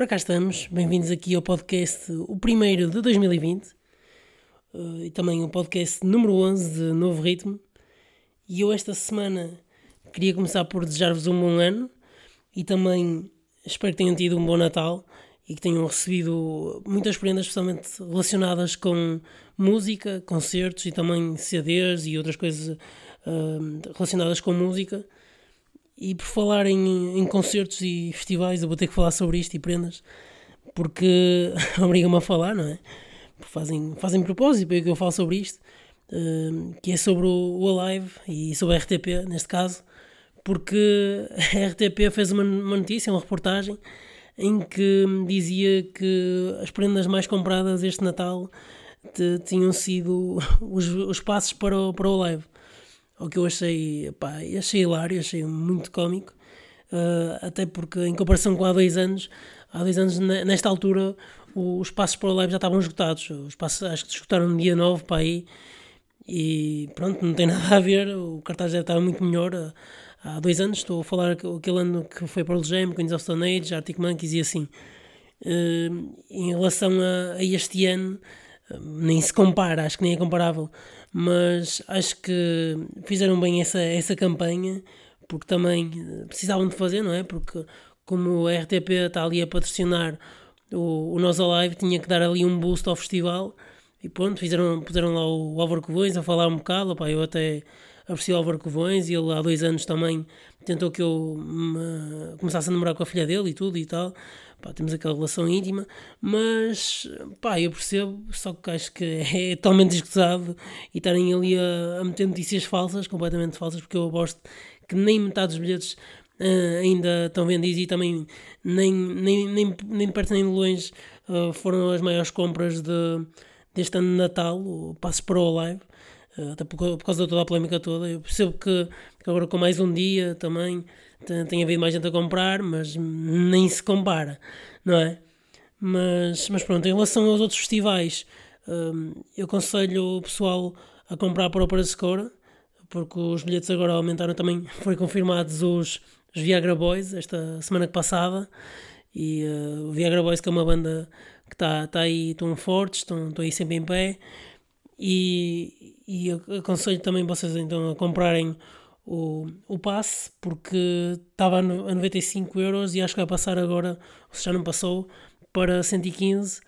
Ora cá estamos, bem-vindos aqui ao podcast, o primeiro de 2020 uh, e também o podcast número 11 de Novo Ritmo. E eu esta semana queria começar por desejar-vos um bom ano e também espero que tenham tido um bom Natal e que tenham recebido muitas prendas, especialmente relacionadas com música, concertos e também CDs e outras coisas uh, relacionadas com música. E por falar em, em concertos e festivais, eu vou ter que falar sobre isto e prendas, porque obriga-me a falar, não é? Fazem, fazem propósito para que eu falo sobre isto, uh, que é sobre o, o Alive e sobre a RTP, neste caso, porque a RTP fez uma, uma notícia, uma reportagem, em que dizia que as prendas mais compradas este Natal tinham sido os, os passos para o, para o live o que eu achei, pá, achei hilário, achei muito cómico, uh, até porque em comparação com há dois anos, há dois anos nesta altura os passos para o live já estavam esgotados, os passos acho que esgotaram no dia 9 para aí, e pronto, não tem nada a ver, o cartaz já estava muito melhor, uh, há dois anos, estou a falar aquele ano que foi para o Jam, Queens of Stone Age, Arctic Monkeys e assim. Uh, em relação a, a este ano, nem se compara, acho que nem é comparável, mas acho que fizeram bem essa, essa campanha, porque também precisavam de fazer, não é? Porque como a RTP está ali a patrocinar o, o Nós Alive, tinha que dar ali um boost ao festival, e pronto, fizeram, puseram lá o Álvaro Covões a falar um bocado, opa, eu até aprecio o Álvaro Covões, e ele há dois anos também tentou que eu me, começasse a namorar com a filha dele e tudo e tal, pá, temos aquela relação íntima, mas pá, eu percebo, só que acho que é totalmente escusado e estarem ali a, a meter notícias falsas, completamente falsas, porque eu aposto que nem metade dos bilhetes uh, ainda estão vendidos e também nem, nem, nem, nem de perto nem de longe uh, foram as maiores compras de, deste ano de Natal, o Passos para o Live. Uh, até por, por, causa de toda a polémica toda, eu percebo que, que agora com mais um dia também tem, tem havido mais gente a comprar, mas nem se compara, não é? Mas, mas pronto, em relação aos outros festivais, hum, eu aconselho o pessoal a comprar para o Parascora, porque os bilhetes agora aumentaram também, foi confirmados os, os Viagra Boys esta semana passada, e uh, o Viagra Boys que é uma banda que está tá aí, estão fortes, estão aí sempre em pé, e, e aconselho também vocês então a comprarem o, o passe, porque estava a 95 euros e acho que vai passar agora, ou se já não passou, para 115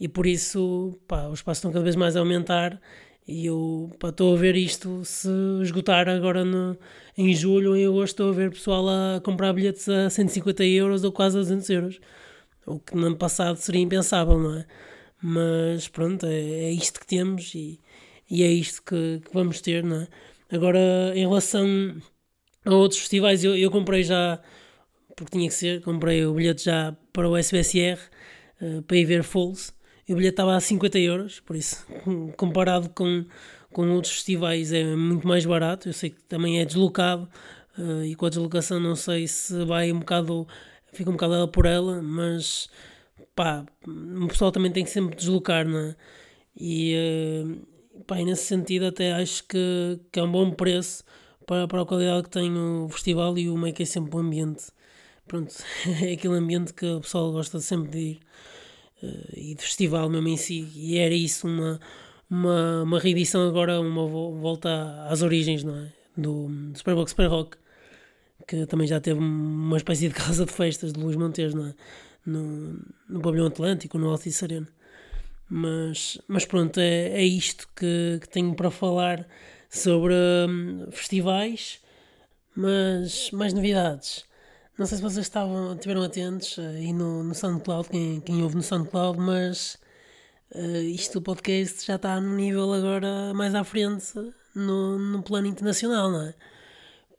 e por isso pá, os passos estão cada vez mais a aumentar e eu estou a ver isto se esgotar agora no, em julho ou em agosto estou a ver pessoal a comprar bilhetes a 150 euros ou quase a 200 euros o que no ano passado seria impensável, não é? Mas pronto, é, é isto que temos e, e é isto que, que vamos ter, não é? Agora, em relação a outros festivais, eu, eu comprei já, porque tinha que ser, comprei o bilhete já para o SBSR, uh, para ir ver Falls, e o bilhete estava a 50 euros, por isso, comparado com, com outros festivais, é muito mais barato. Eu sei que também é deslocado, uh, e com a deslocação não sei se vai um bocado, fica um bocado ela por ela, mas pá, o pessoal também tem que sempre deslocar, não é? E, uh, pá, nesse sentido até acho que, que é um bom preço para, para a qualidade que tem o festival e o Make é sempre um ambiente. Pronto, é aquele ambiente que o pessoal gosta sempre de ir. Uh, e de festival mesmo em si. E era isso, uma, uma, uma reedição agora, uma volta às origens, não é? Do, do Superbox Super Rock, que também já teve uma espécie de casa de festas de Luís Montes, não é? No, no Pavilhão Atlântico, no Altice Arena. Mas, mas pronto, é, é isto que, que tenho para falar sobre hum, festivais, mas mais novidades. Não sei se vocês estavam, estiveram atentos aí no, no SoundCloud, quem, quem ouve no SoundCloud, mas uh, isto do podcast já está no nível agora mais à frente no, no plano internacional, não é?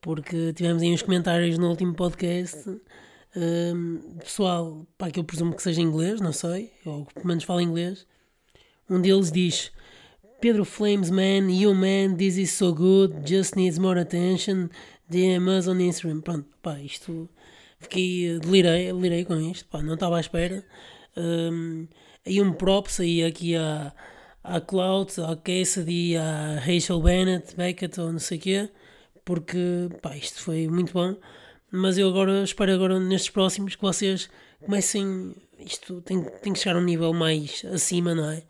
Porque tivemos aí uns comentários no último podcast. Um, pessoal, pá, que eu presumo que seja inglês, não sei, ou pelo menos fala inglês, um deles diz: Pedro Flames, man, you man, this is so good, just needs more attention. DM us on Instagram. Pronto, pá, isto. Fiquei. Delirei, delirei com isto, pá, não estava à espera. Um, aí um props aí aqui a, a Cloud, a Cassidy, a Rachel Bennett, Beckett ou não sei o quê, porque pá, isto foi muito bom. Mas eu agora espero agora nestes próximos que vocês comecem. Isto tem, tem que chegar a um nível mais acima, não é?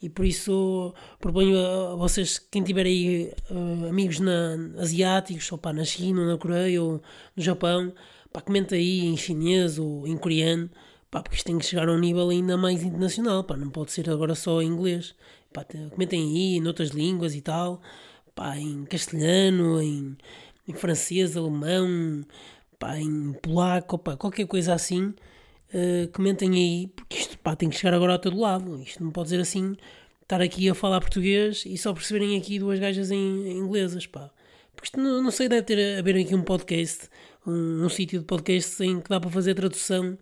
E por isso proponho a, vocês, quem tiver aí uh, amigos na, asiáticos, ou pá, na China, ou na Coreia, ou no Japão, pá, comenta aí em chinês ou em coreano, pá, porque isto tem que chegar a um nível ainda mais internacional, pá, não pode ser agora só em inglês. Pá, comentem aí noutras línguas e tal, pá, em castelhano, em, em francês, alemão, pá, em polaco, pá, qualquer coisa assim. Uh, comentem aí, porque isto pá, tem que chegar agora a todo lado. Isto não pode ser assim, estar aqui a falar português e só perceberem aqui duas gajas em, em inglesas, pá. Porque isto não, não sei, deve ter haver aqui um podcast, um, um sítio de podcast em que dá para fazer tradução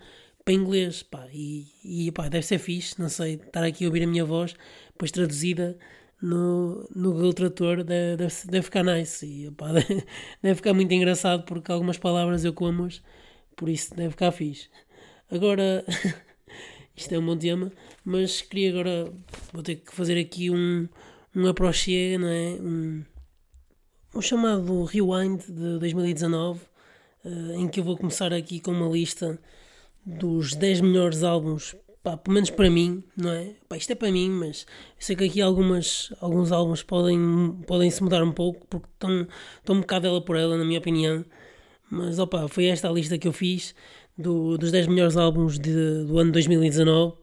para inglês, pá. E, e pá, deve ser fixe, não sei, estar aqui a ouvir a minha voz, depois traduzida no, no Google Trator deve, deve, deve ficar nice e pá, deve, deve ficar muito engraçado porque algumas palavras eu como por isso deve ficar fixe. Agora, isto é um bom tema, mas queria agora, vou ter que fazer aqui um, um approche, não é? Um, um chamado Rewind de 2019, uh, eh, em que eu vou começar aqui com uma lista dos 10 melhores álbuns, pá, pelo menos para mim, não é? Pá, isto é para mim, mas sei que aqui algumas, alguns álbuns podem, podem se mudar um pouco, porque estão, estão um bocado ela por ela, na minha opinião. Mas opa, foi esta a lista que eu fiz do, dos 10 melhores álbuns de, do ano 2019.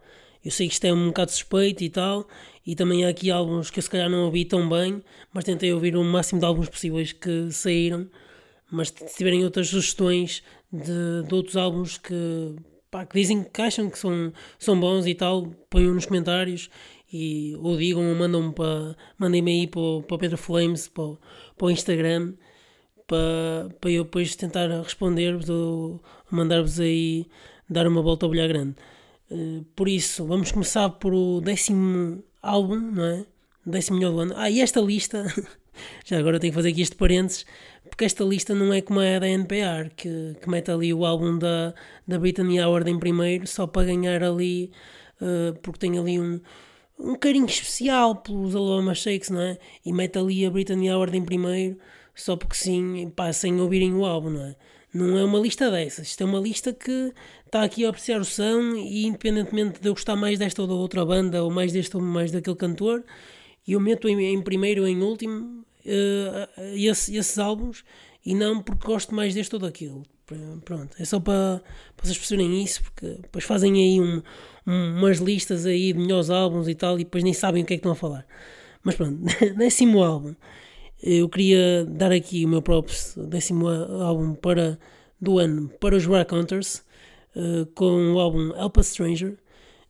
Eu sei que isto é um bocado suspeito e tal, e também há aqui álbuns que eu se calhar não ouvi tão bem, mas tentei ouvir o máximo de álbuns possíveis que saíram. Mas se tiverem outras sugestões de, de outros álbuns que, pá, que dizem que acham que são, são bons e tal, ponham nos comentários e ou digam ou mandam para mandem-me aí para, para o Pedro Flames, para, para o Instagram para, para eu depois tentar responder-vos ou mandar-vos aí dar uma volta ao bilhar grande. Uh, por isso, vamos começar por o décimo álbum, não é? Décimo melhor do ano. Ah, e esta lista, já agora tenho que fazer aqui este parênteses, porque esta lista não é como a da NPR, que, que mete ali o álbum da, da Britney Howard em primeiro, só para ganhar ali, uh, porque tem ali um, um carinho especial pelos Alabama Shakes, não é? E mete ali a Britney Howard em primeiro só porque sim, pá, sem ouvirem o álbum, não é? Não é uma lista dessas, isto é uma lista que está aqui a apreciar o som e independentemente de eu gostar mais desta ou da outra banda, ou mais deste ou mais daquele cantor, eu meto em, em primeiro ou em último uh, esse, esses álbuns e não porque gosto mais deste ou daquilo. Pronto, é só para, para vocês perceberem isso, porque depois fazem aí um, um, umas listas aí de melhores álbuns e tal, e depois nem sabem o que é que estão a falar. Mas pronto, décimo álbum eu queria dar aqui o meu próprio décimo álbum para, do ano para os Rock Hunters, uh, com o álbum Help a Stranger.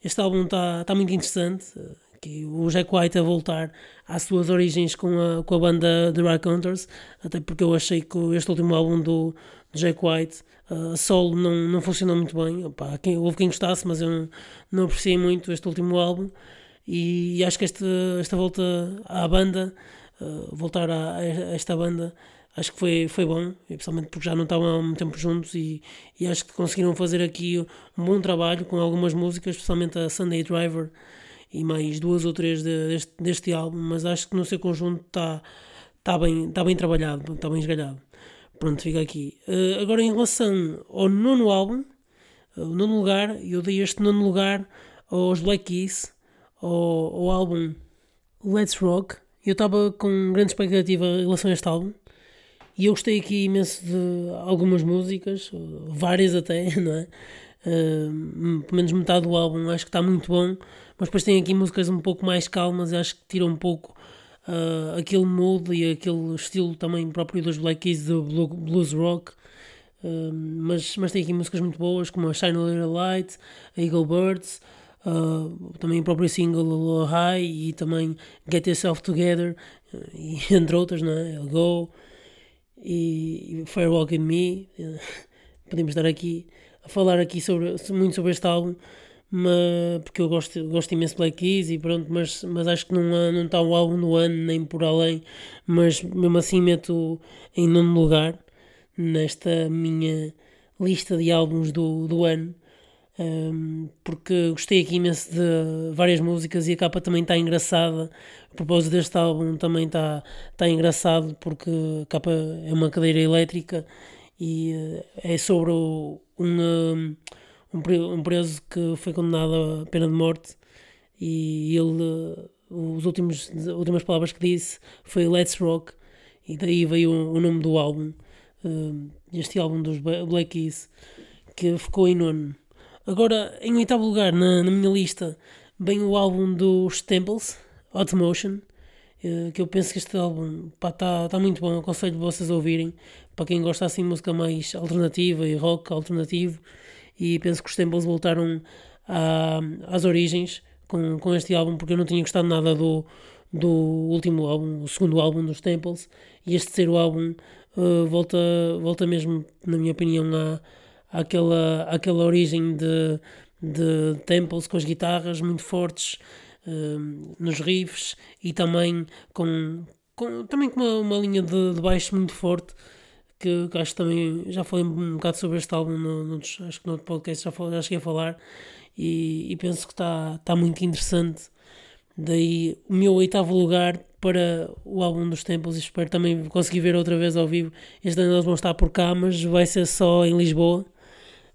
Este álbum está tá muito interessante, uh, que o Jack White a voltar às suas origens com a, com a banda The Rock Hunters, até porque eu achei que este último álbum do, do Jack White uh, solo não, não funcionou muito bem. Opa, quem, houve quem gostasse, mas eu não, não apreciei muito este último álbum. E, e acho que esta, esta volta à banda eh, voltar a, a, esta banda acho que foi, foi bom, principalmente porque já não estavam há muito tempo juntos e, e acho que conseguiram fazer aqui um bom trabalho com algumas músicas, especialmente a Sunday Driver e mais duas ou três de, deste, deste álbum, mas acho que no seu conjunto está tá bem, tá bem trabalhado, está bem esgalhado. Pronto, fica aqui. Uh, agora em relação ao nono álbum, uh, o nono lugar, eu dei este nono lugar aos Black Keys, ao, ao álbum Let's Rock, eu estava com grande expectativa em relação a este álbum e eu gostei aqui imenso de algumas músicas, várias até, não é? Uh, pelo menos metade do álbum acho que está muito bom, mas depois tem aqui músicas um pouco mais calmas acho que tiram um pouco uh, aquele mood e aquele estilo também próprio dos Black Keys do blues rock. Uh, mas, mas tem aqui músicas muito boas como a Shine a Little Light, a Eagle Birds, Uh, também o próprio single Low High e também Get Yourself Together, e, entre outras, não é? Go e, e Firewalk in Me. podemos estar aqui a falar aqui sobre, muito sobre este álbum, mas, porque eu gosto, gosto imenso de Black Keys e pronto, mas, mas acho que não, não está o álbum do ano nem por além, mas mesmo assim meto em nono lugar nesta minha lista de álbuns do, do ano um, porque gostei aqui imenso de várias músicas e a capa também está engraçada. A propósito deste álbum também está tá engraçado porque a capa é uma cadeira elétrica e uh, é sobre um, um, um, preso que foi condenado à pena de morte e ele, os últimos, as últimas palavras que disse foi Let's Rock e daí veio o, o nome do álbum, uh, este álbum dos Black Keys, que ficou em nono. Agora, em oitavo lugar na, na minha lista, vem o álbum dos Temples, Hot Motion, uh, que eu penso que este álbum está tá muito bom, aconselho vocês a ouvirem, para quem gosta assim de música mais alternativa e rock alternativo, e penso que os Temples voltaram às origens com, com este álbum, porque eu não tinha gostado nada do, do último álbum, o segundo álbum dos Temples, e este terceiro álbum uh, volta, volta mesmo, na minha opinião, à, àquela, àquela origem de, de Temples com as guitarras muito fortes uh, nos riffs e também com, com, também com uma, uma linha de, de baixo muito forte que, que, acho que também já falei um bocado sobre este álbum no, no, acho que no outro podcast já, já cheguei a falar e, e penso que está tá muito interessante. Daí o meu oitavo lugar para o álbum dos Tempos e espero também conseguir ver outra vez ao vivo. Este ano eles vão estar por cá mas vai ser só em Lisboa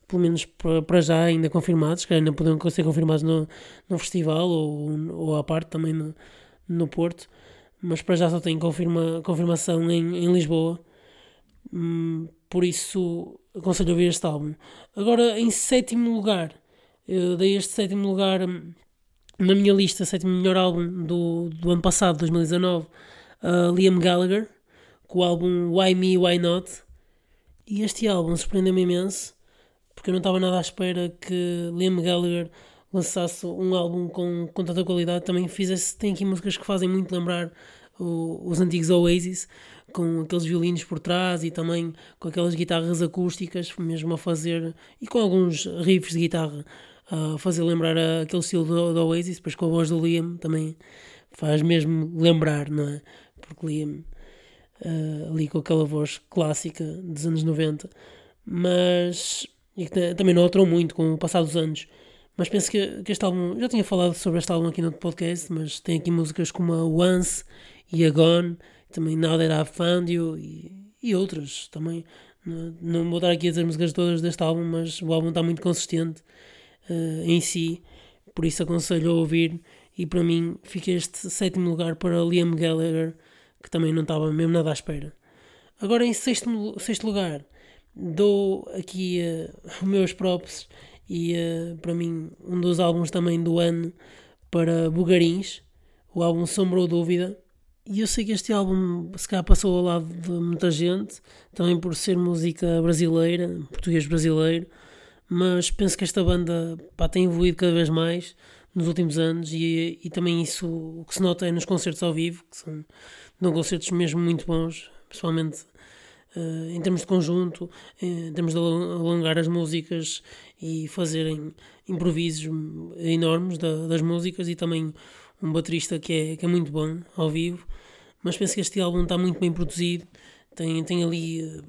pelo menos para já ainda confirmados, que ainda podem ser confirmados no, no festival ou, ou à parte também no, no Porto, mas para já só tem confirma, confirmação em, em Lisboa, hum, por isso aconselho a ouvir este álbum. Agora, em sétimo lugar, eu dei este sétimo lugar hum, na minha lista, sétimo melhor álbum do, do ano passado, 2019, uh, Liam Gallagher, com o álbum Why Me, Why Not. E este álbum surpreendeu-me imenso porque eu não estava nada à espera que Liam Gallagher lançasse um álbum com, com tanta qualidade. Também fizesse, tem aqui músicas que fazem muito lembrar o, os antigos Oasis, com aqueles violinos por trás e também com aquelas guitarras acústicas, mesmo a fazer, e com alguns riffs de guitarra a fazer lembrar aquele estilo do, do Oasis, depois com a voz do Liam também faz mesmo lembrar, não é? Porque Liam, uh, ali com aquela voz clássica dos anos 90, mas e que também não alterou muito com o passar dos anos. Mas penso que, que este álbum, já tinha falado sobre este álbum aqui no podcast, mas tem aqui músicas como a Once e a Gone, também Now That I've Found You e, e outras também. Não, não vou estar aqui a dizer músicas todas deste álbum, mas o álbum está muito consistente uh, em si, por isso aconselho a ouvir. E para mim fica este sétimo lugar para Liam Gallagher, que também não estava mesmo nada à espera. Agora em sexto, sexto lugar dou aqui uh, meus props e uh, para mim um dos álbuns também do ano para Bugarins, o álbum Sombra ou Dúvida. E eu sei que este álbum se calhar passou ao lado de muita gente, também por ser música brasileira, português brasileiro, mas penso que esta banda pá, tem evoluído cada vez mais nos últimos anos e, e também isso o que se nota é nos concertos ao vivo, que são, concertos mesmo muito bons, principalmente uh, em termos de conjunto, em termos de alongar as músicas e fazerem improvisos enormes da, das músicas e também um baterista que é, que é muito bom ao vivo. Mas penso que este álbum está muito bem produzido. Tem, tem ali, eh,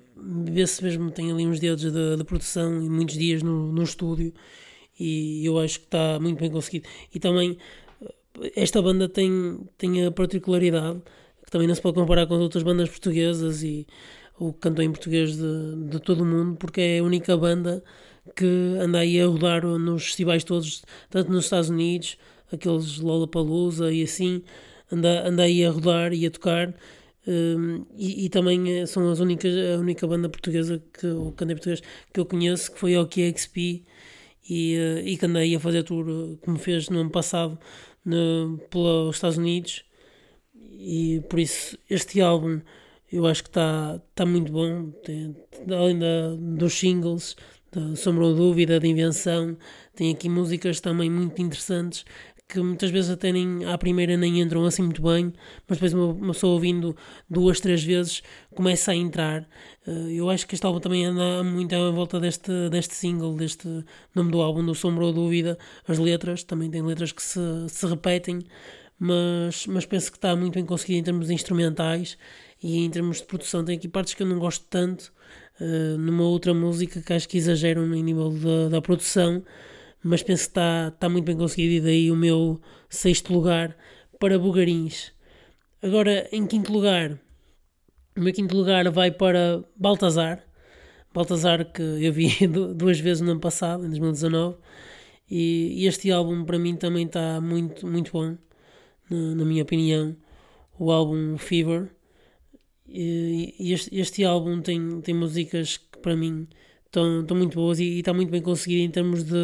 vê-se mesmo, tem ali uns dedos de, de produção e muitos dias no, no estúdio. E eu acho que está muito bem conseguido. E também eh, esta banda tem, tem a particularidade que também não se pode comparar com as outras bandas portuguesas e o que em português de, de todo o mundo, porque é a única banda que anda aí a rodar nos festivais todos, tanto nos Estados Unidos, aqueles Lollapalooza e assim, anda, anda aí a rodar e a tocar. Um, e, e, também eh, são as únicas, a única banda portuguesa que, o cantei português que eu conheço, que foi o QXP e, uh, e que aí a fazer tour eh, como fez no ano passado no, pelos Estados Unidos e por isso este álbum eu acho que está tá muito bom. Tem, além da, dos singles, da Sombra ou Dúvida, da Invenção, tem aqui músicas também muito interessantes que muitas vezes até nem à primeira nem entram assim muito bem, mas depois uma, uma pessoa ouvindo duas, três vezes começa a entrar. Uh, eu acho que este álbum também anda muito à volta deste, deste single, deste nome do álbum, do Sombra ou Dúvida. As letras também tem letras que se, se repetem, mas, mas penso que está muito bem conseguido em termos instrumentais e em termos de produção tem aqui partes que eu não gosto tanto uh, numa outra música que acho que exageram no nível da, da produção mas penso que está, está muito bem conseguido e daí o meu sexto lugar para Bugarins agora em quinto lugar o meu quinto lugar vai para Baltazar Baltazar, que eu vi duas vezes no ano passado, em 2019, e, este álbum para mim também está muito, muito bom, na, minha opinião. O álbum Fever. Este, este, álbum tem, tem músicas que para mim estão, estão muito boas e, e está muito bem conseguido em termos de.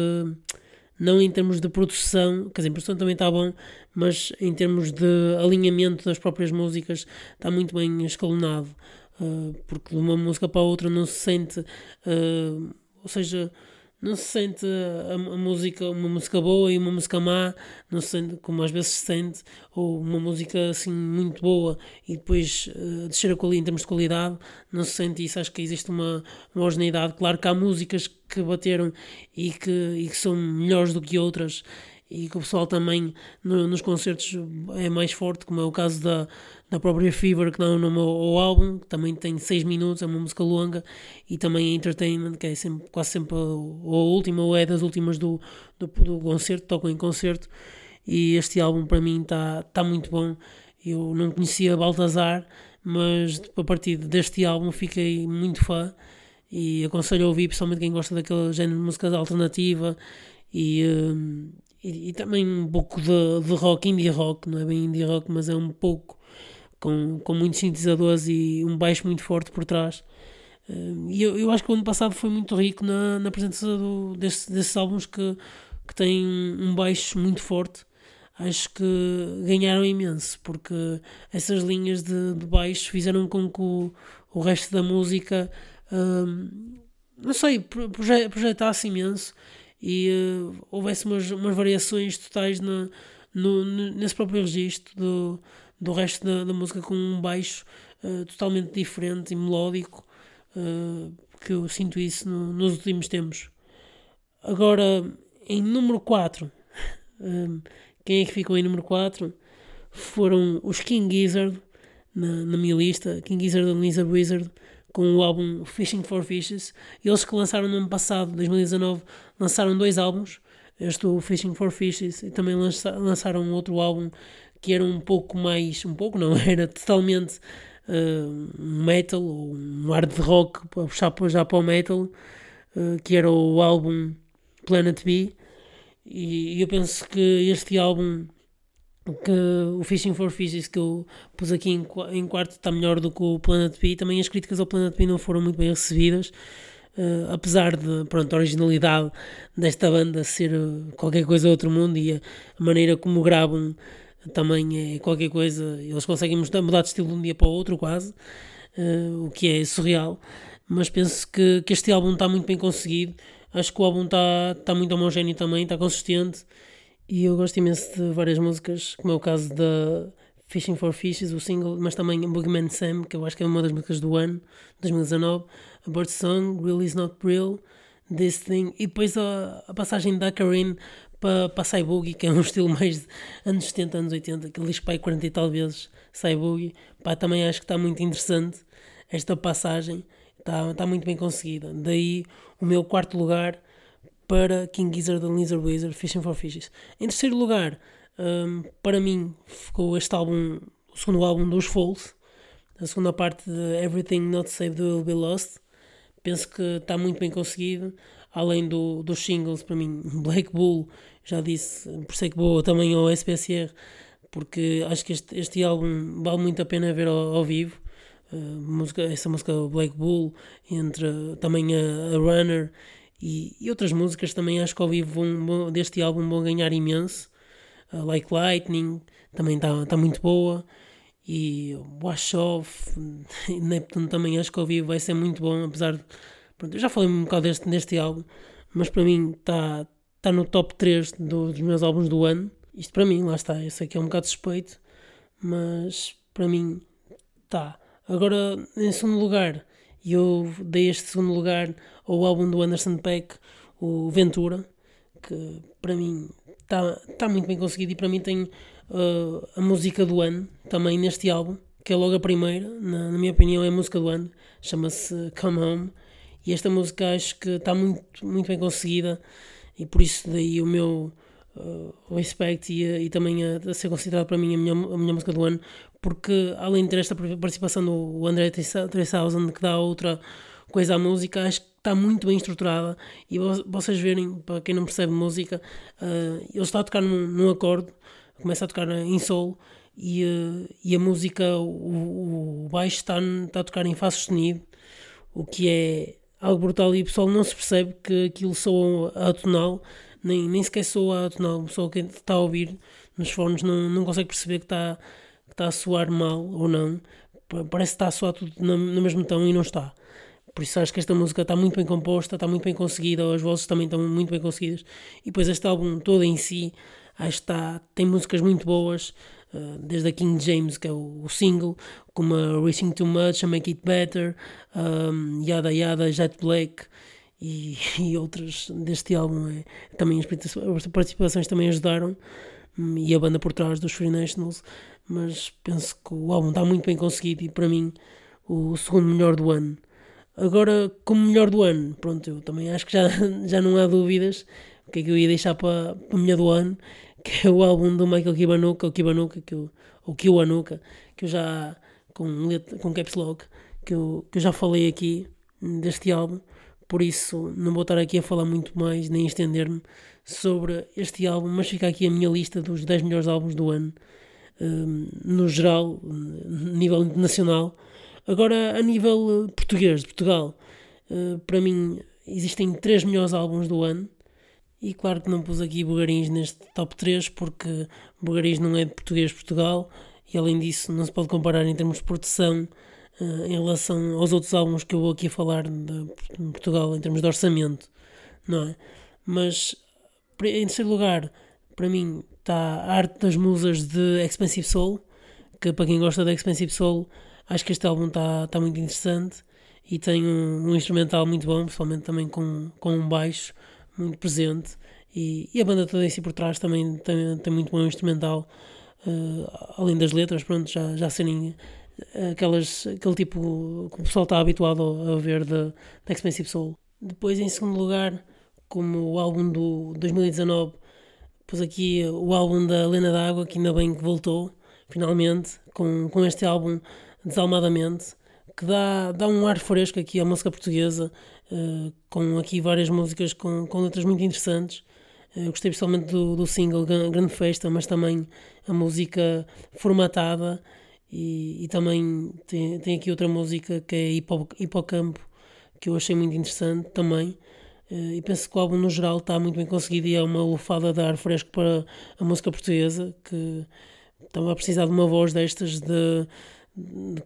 Não em termos de produção, quer dizer, a produção também está bom, mas em termos de alinhamento das próprias músicas está muito bem escalonado. Uh, porque de uma música para a outra não se sente. Uh, ou seja, não se sente a, a, música, uma música boa e uma música má, não se sente como às vezes se sente, ou uma música assim muito boa e depois uh, descer a em termos de qualidade, não se sente isso. Acho que existe uma, uma homogeneidade. Claro que há músicas que bateram e que, e que são melhores do que outras e que o pessoal também no, nos concertos é mais forte, como é o caso da, da própria Fever, que não no meu álbum, que também tem 6 minutos, é uma música longa, e também a Entertainment, que é sempre, quase sempre a, a última, ou é das últimas do, do, do concerto, tocam em concerto, e este álbum para mim está tá muito bom. Eu não conhecia Baltazar, mas a partir deste álbum fiquei muito fã e aconselho a ouvir, principalmente quem gosta daquele género de música alternativa e, hum, e, e, também um pouco de, de rock, indie rock, não é bem indie rock, mas é um pouco com, com muitos sintetizadores e um baixo muito forte por trás. Uh, e eu, eu acho que o ano passado foi muito rico na, na presença do, desse, desses álbuns que, que têm um baixo muito forte. Acho que ganharam imenso, porque essas linhas de, de baixo fizeram com que o, o resto da música, uh, não sei, projetasse imenso e uh, houvesse umas, umas variações totais na, no, nesse próprio registro do, do resto da, da música com um baixo uh, totalmente diferente e melódico uh, que eu sinto isso no, nos últimos tempos. Agora, em número 4, quem é que ficou em número 4? Foram os King Gizzard na, na minha lista, King Gizzard and Lizard Wizard com o álbum Fishing for Fishes. Eles que lançaram no ano passado, 2019, lançaram dois álbuns. Este, o Fishing for Fishes, e também lança, lançaram outro álbum que era um pouco mais. Um pouco, não, era totalmente uh, metal, ou um hard rock, para puxar já para o metal, uh, que era o álbum Planet B. E eu penso que este álbum que o Fishing for Fishes que eu pus aqui em, em quarto está melhor do que o Planet B. Também as críticas ao Planet B não foram muito bem recebidas, uh, apesar de pronto, a originalidade desta banda ser uh, qualquer coisa outro mundo e a, maneira como gravam também é qualquer coisa. Eles conseguem mudar de estilo de um dia para o outro, quase, uh, o que é surreal. Mas penso que, que este álbum está muito bem conseguido. Acho que o álbum está, está muito homogéneo também, está consistente e eu gosto imenso de várias músicas, como é o caso da Fishing for Fishes, o single, mas também Boogeyman Sam, que eu acho que é uma das músicas do ano, 2019, A Bird Song, Real Is Not Real, This Thing, e depois a, a passagem da Karin para pa Boogie, que é um estilo mais de anos 70, anos 80, que ele diz pai 40 e tal vezes Boogie, pá, também acho que está muito interessante esta passagem, está, está muito bem conseguida. Daí o meu quarto lugar para King Gizzard and Lizard Wizard Fishing for Fishes. Em terceiro lugar, um, para mim, ficou este álbum, o segundo álbum dos Falls, a segunda parte de Everything Not Saved Will Be Lost. Penso que está muito bem conseguido. Além do, dos singles, para mim, Black Bull, já disse, por isso é que vou também ao SPSR, porque acho que este, este álbum vale muito a pena ver ao, ao vivo. Uh, música, essa música Black Bull, entre também a, a Runner e, e, outras músicas também acho que ao vivo vão, deste álbum vão ganhar imenso. Uh, like Lightning também está tá muito boa. E Wash Off, Neptune também acho que ao vivo vai ser muito bom. Apesar de. Pronto, eu já falei um bocado deste, deste álbum, mas para mim está tá no top 3 do, dos meus álbuns do ano. Isto para mim, lá está. Eu sei que é um bocado suspeito, mas para mim está. Agora, em segundo lugar, eu dei este segundo lugar ao álbum do Anderson Peck, o Ventura, que para mim está tá muito bem conseguido e para mim tem uh, a música do ano também neste álbum, que é logo a primeira, na, na minha opinião é a música do ano, chama-se Come Home, e esta música acho que está muito, muito bem conseguida e por isso daí o meu uh, respect e, e também a, a, ser considerado para mim a minha, a minha música do ano, porque além de ter esta participação do André 3000 que dá outra coisa à música, acho que está muito bem estruturada. E vocês verem, para quem não percebe música, uh, ele está a tocar num, num acorde, começa a tocar em solo e, uh, e a música, o, o baixo está, está a tocar em Fá sustenido, o que é algo brutal. E o pessoal não se percebe que aquilo soa atonal, nem, nem sequer soa atonal, o pessoal que está a ouvir nos fones não, não consegue perceber que está, está a soar mal ou não, parece que está a soar tudo no, mesmo tom e não está. Por isso acho que esta música está muito bem composta, está muito bem conseguida, as vozes também estão muito bem conseguidas. E depois este álbum todo em si, acho está, tem músicas muito boas, uh, desde a King James, que é o, single, como a Racing Too Much, a Make It Better, um, Yada Yada, Jet Black e, e outras deste álbum. É, também as participações também ajudaram hum, e a banda por trás dos Free Nationals, mas penso que o álbum está muito bem conseguido e para mim o segundo melhor do ano. Agora, como melhor do ano, pronto, eu também acho que já, já não há dúvidas o que é que eu ia deixar para, para melhor do ano, que é o álbum do Michael Kiwanuka, o Kiwanuka, que eu, ou Kiwanuka, que eu já, com, com caps lock, que eu, que eu já falei aqui deste álbum, por isso não vou estar aqui a falar muito mais, nem estender-me sobre este álbum, mas fica aqui a minha lista dos 10 melhores álbuns do ano, no geral, nível internacional, Agora, a nível eh, português, de Portugal, uh, para mim existem três melhores álbuns do ano. E claro que não pus aqui Bugarins neste top 3 porque Bugarins não é de português Portugal e além disso não se pode comparar em termos de produção uh, em relação aos outros álbuns que eu vou aqui falar de Portugal em termos de orçamento, não é? Mas em terceiro lugar, para mim está a Arte das Musas de Expensive Soul, que para quem gosta de Expensive Soul Acho que este álbum está tá muito interessante e tem um, um, instrumental muito bom, principalmente também com, com um baixo muito presente. E, e a banda toda em si por trás também tem, tem muito bom instrumental, uh, além das letras, pronto, já, já serem aquelas, aquele tipo que o pessoal está habituado a ver da Expensive Soul. Depois, em segundo lugar, como o álbum do 2019, pus aqui o álbum da Lena D'Água, que ainda bem que voltou, finalmente, com, com este álbum desalmadamente, que dá, dá um ar fresco aqui à música portuguesa, uh, com aqui várias músicas com, com letras muito interessantes. Uh, gostei principalmente do, do single Grande Festa, mas também a música formatada e, e também tem, tem aqui outra música que é Hipocampo, que eu achei muito interessante também. Uh, e penso que o álbum no geral está muito bem conseguido e é uma lufada de ar fresco para a música portuguesa que estava a precisar de uma voz destas de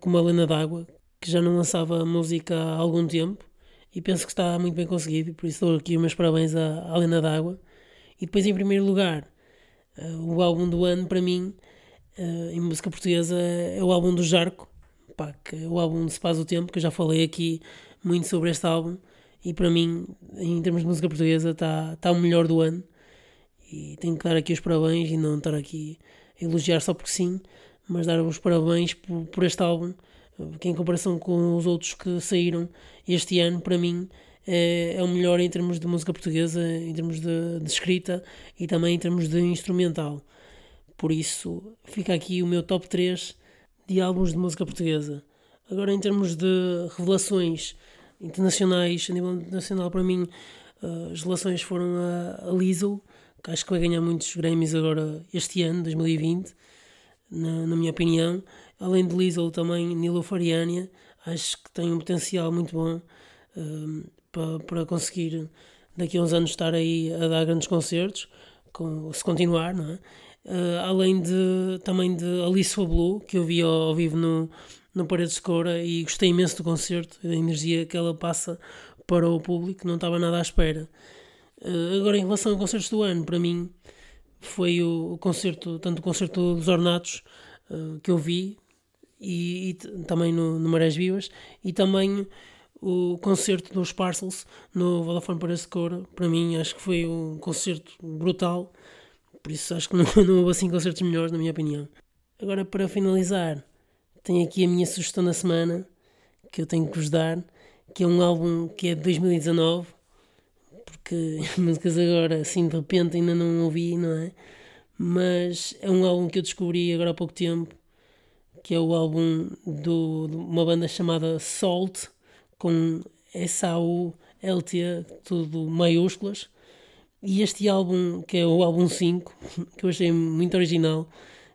como a Lena d'Água, que já não lançava música há algum tempo e penso que está muito bem conseguido, por isso dou aqui os meus parabéns à, à Lena d'Água. E depois, em primeiro lugar, uh, o álbum do ano para mim, uh, em música portuguesa, é o álbum do Jarco, pá, que é o álbum de Se Paz o Tempo, que eu já falei aqui muito sobre este álbum. E para mim, em termos de música portuguesa, está, está o melhor do ano. E tenho que dar aqui os parabéns e não estar aqui a elogiar só porque sim, mas dar os parabéns por, por este álbum, que em comparação com os outros que saíram este ano, para mim é, é o melhor em termos de música portuguesa, em termos de, de escrita e também em termos de instrumental. Por isso, fica aqui o meu top 3 de álbuns de música portuguesa. Agora, em termos de revelações internacionais, a nível internacional, para mim, eh, as relações foram a, a Lizzo, que acho que vai ganhar muitos Grammys agora este ano, 2020 na, na minha opinião. Além de Liesel, também Nilo Fariania, acho que tem um potencial muito bom um, para, para conseguir daqui a uns anos estar aí a dar grandes concertos, com, se continuar, não é? Uh, além de também de Alice Blue, que eu vi ao, ao vivo no, no Paredes de Cora e gostei imenso do concerto, a energia que ela passa para o público, não estava nada à espera. Uh, agora, em relação a concertos do ano, para mim, foi o, concerto, tanto o concerto dos Ornatos uh, que eu vi, e, e também no, no Marés Vivas, e também o concerto dos Parcels no Vodafone para Cor. Para mim, acho que foi um concerto brutal, por isso acho que não, não houve assim concertos melhores, na minha opinião. Agora, para finalizar, tenho aqui a minha sugestão da semana que eu tenho que vos dar, que é um álbum que é de 2019 porque músicas agora, assim, de repente ainda não ouvi, não é? Mas é um álbum que eu descobri agora há pouco tempo, que é o álbum do, de uma banda chamada Salt, com S-A-U-L-T, tudo maiúsculas. E este álbum, que é o álbum 5, que eu achei muito original,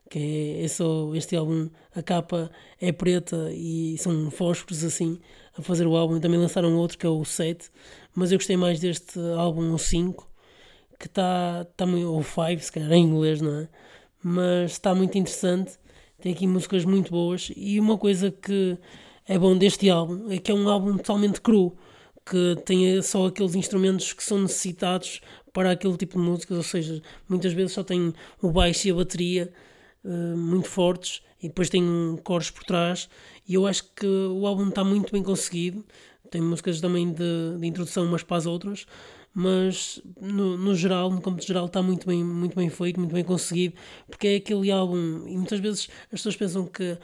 que é, é só este álbum, a capa é preta e são fósforos assim a fazer o álbum. Também lançaram outro que é o 7, mas eu gostei mais deste álbum, o 5, que está, tá, ou 5, se calhar em inglês, não é? Mas está muito interessante, tem aqui músicas muito boas e uma coisa que é bom deste álbum é que é um álbum totalmente cru que tem só aqueles instrumentos que são necessitados para aquele tipo de músicas, ou seja, muitas vezes só tem o baixo e a bateria uh, muito fortes e depois tem um coros por trás. E eu acho que o álbum está muito bem conseguido, tem músicas também de, de introdução umas para as outras, mas no, no geral, no campo geral, está muito bem, muito bem feito, muito bem conseguido, porque é aquele álbum, e muitas vezes as pessoas pensam que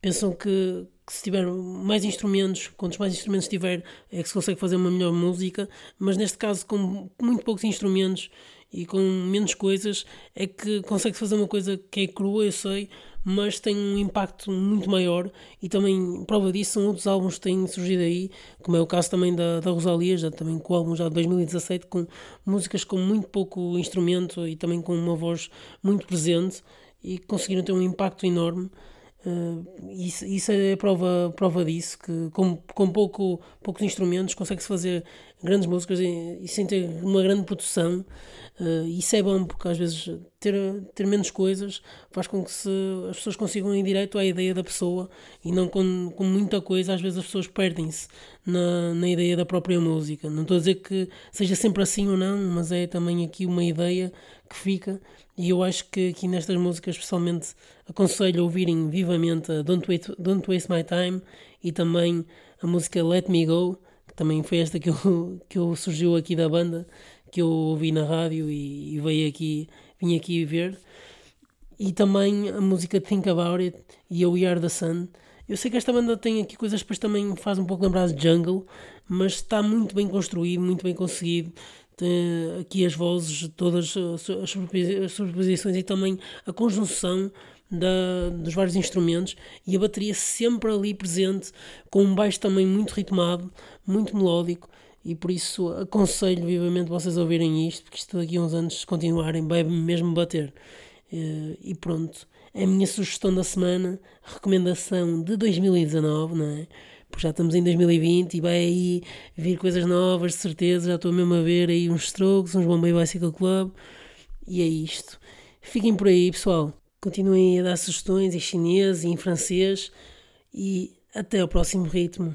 pensam que, que, se tiver mais instrumentos, quantos mais instrumentos tiver, é que se consegue fazer uma melhor música, mas neste caso, com muito poucos instrumentos e com menos coisas, é que consegue fazer uma coisa que é crua, eu sei, mas tem um impacto muito maior e também prova disso são outros álbuns que têm surgido aí, como é o caso também da, da Rosalia, já também com o álbum já de 2017, com músicas com muito pouco instrumento e também com uma voz muito presente e conseguiram ter um impacto enorme. Uh, isso, isso é prova, prova disso, que com, com pouco, poucos instrumentos consegue-se fazer grandes músicas e, e, sem ter uma grande produção. Uh, isso é bom porque às vezes ter, ter menos coisas faz com que se, as pessoas consigam ir direto à ideia da pessoa e não com, com muita coisa, às vezes as pessoas perdem-se na, na ideia da própria música. Não estou a dizer que seja sempre assim ou não, mas é também aqui uma ideia que fica e eu acho que aqui nestas músicas, especialmente, aconselho a ouvirem vivamente a Don't, Wait, Don't Waste My Time e também a música Let Me Go, que também foi esta que eu, que eu surgiu aqui da banda, que eu ouvi na rádio e, e veio aqui, vim aqui ver. E também a música Think About It e a We Are the Sun. Eu sei que esta banda tem aqui coisas que depois também faz um pouco lembrar de Jungle, mas está muito bem construído, muito bem conseguido tem aqui as vozes, todas as superposições e também a conjunção da, dos vários instrumentos e a bateria sempre ali presente, com um baixo também muito ritmado, muito melódico. E por isso aconselho vivamente vocês a ouvirem isto, porque isto daqui a uns anos, se continuarem, vai mesmo bater. Eh, e pronto, é a minha sugestão da semana, recomendação de 2019, não é? porque já estamos em 2020 e vai aí vir coisas novas, de certeza. Já estou mesmo a ver aí uns strokes, uns Bombay Bicycle Club. E é isto. Fiquem por aí, pessoal. Continuem a dar sugestões em chinês e em francês e até o próximo ritmo.